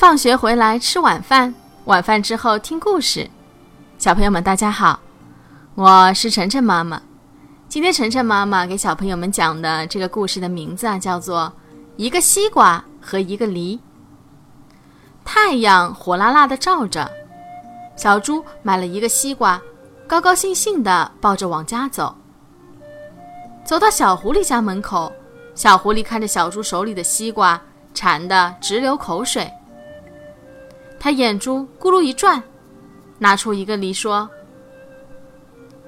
放学回来吃晚饭，晚饭之后听故事。小朋友们，大家好，我是晨晨妈妈。今天晨晨妈妈给小朋友们讲的这个故事的名字啊，叫做《一个西瓜和一个梨》。太阳火辣辣的照着，小猪买了一个西瓜，高高兴兴地抱着往家走。走到小狐狸家门口，小狐狸看着小猪手里的西瓜，馋得直流口水。他眼珠咕噜一转，拿出一个梨说：“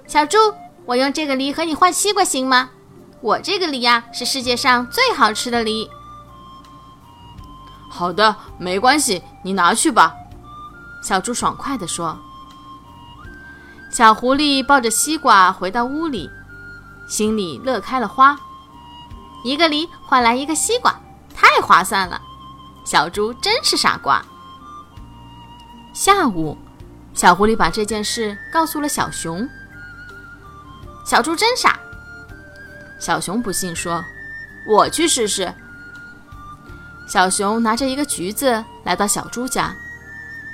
小猪，我用这个梨和你换西瓜行吗？我这个梨呀，是世界上最好吃的梨。”“好的，没关系，你拿去吧。”小猪爽快地说。小狐狸抱着西瓜回到屋里，心里乐开了花。一个梨换来一个西瓜，太划算了。小猪真是傻瓜。下午，小狐狸把这件事告诉了小熊。小猪真傻。小熊不信，说：“我去试试。”小熊拿着一个橘子来到小猪家，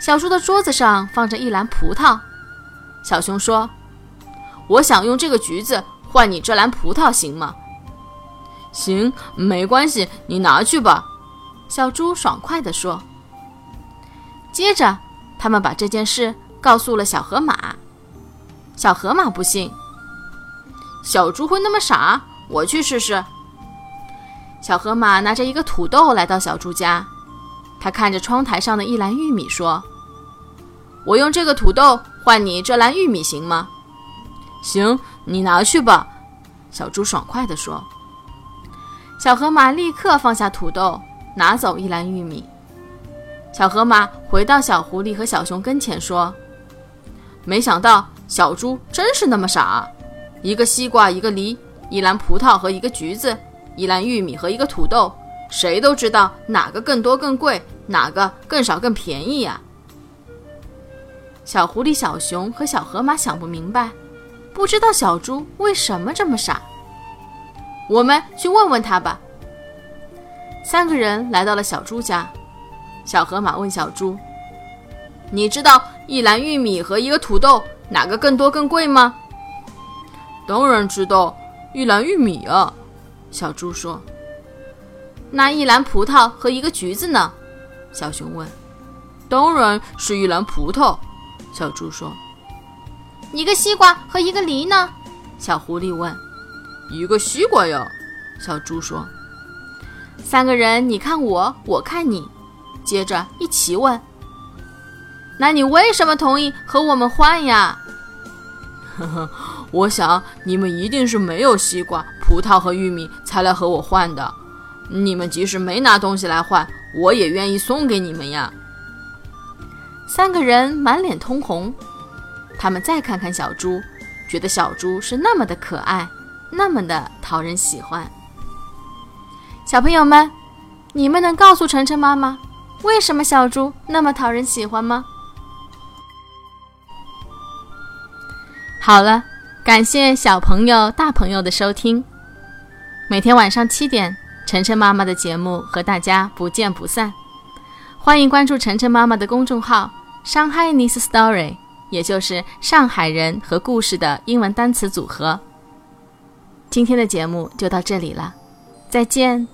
小猪的桌子上放着一篮葡萄。小熊说：“我想用这个橘子换你这篮葡萄，行吗？”“行，没关系，你拿去吧。”小猪爽快地说。接着。他们把这件事告诉了小河马，小河马不信，小猪会那么傻？我去试试。小河马拿着一个土豆来到小猪家，他看着窗台上的一篮玉米说：“我用这个土豆换你这篮玉米行吗？”“行，你拿去吧。”小猪爽快地说。小河马立刻放下土豆，拿走一篮玉米。小河马回到小狐狸和小熊跟前说：“没想到小猪真是那么傻，一个西瓜，一个梨，一篮葡萄和一个橘子，一篮玉米和一个土豆，谁都知道哪个更多更贵，哪个更少更便宜呀？”小狐狸、小熊和小河马想不明白，不知道小猪为什么这么傻。我们去问问他吧。三个人来到了小猪家。小河马问小猪：“你知道一篮玉米和一个土豆哪个更多更贵吗？”“当然知道，一篮玉米啊。”小猪说。“那一篮葡萄和一个橘子呢？”小熊问。“当然是一篮葡萄。”小猪说。“一个西瓜和一个梨呢？”小狐狸问。“一个西瓜呀。”小猪说。三个人，你看我，我看你。接着一起问：“那你为什么同意和我们换呀？”呵呵，我想你们一定是没有西瓜、葡萄和玉米才来和我换的。你们即使没拿东西来换，我也愿意送给你们呀。三个人满脸通红，他们再看看小猪，觉得小猪是那么的可爱，那么的讨人喜欢。小朋友们，你们能告诉晨晨妈妈？为什么小猪那么讨人喜欢吗？好了，感谢小朋友、大朋友的收听。每天晚上七点，晨晨妈妈的节目和大家不见不散。欢迎关注晨晨妈妈的公众号“上海 Nice Story”，也就是上海人和故事的英文单词组合。今天的节目就到这里了，再见。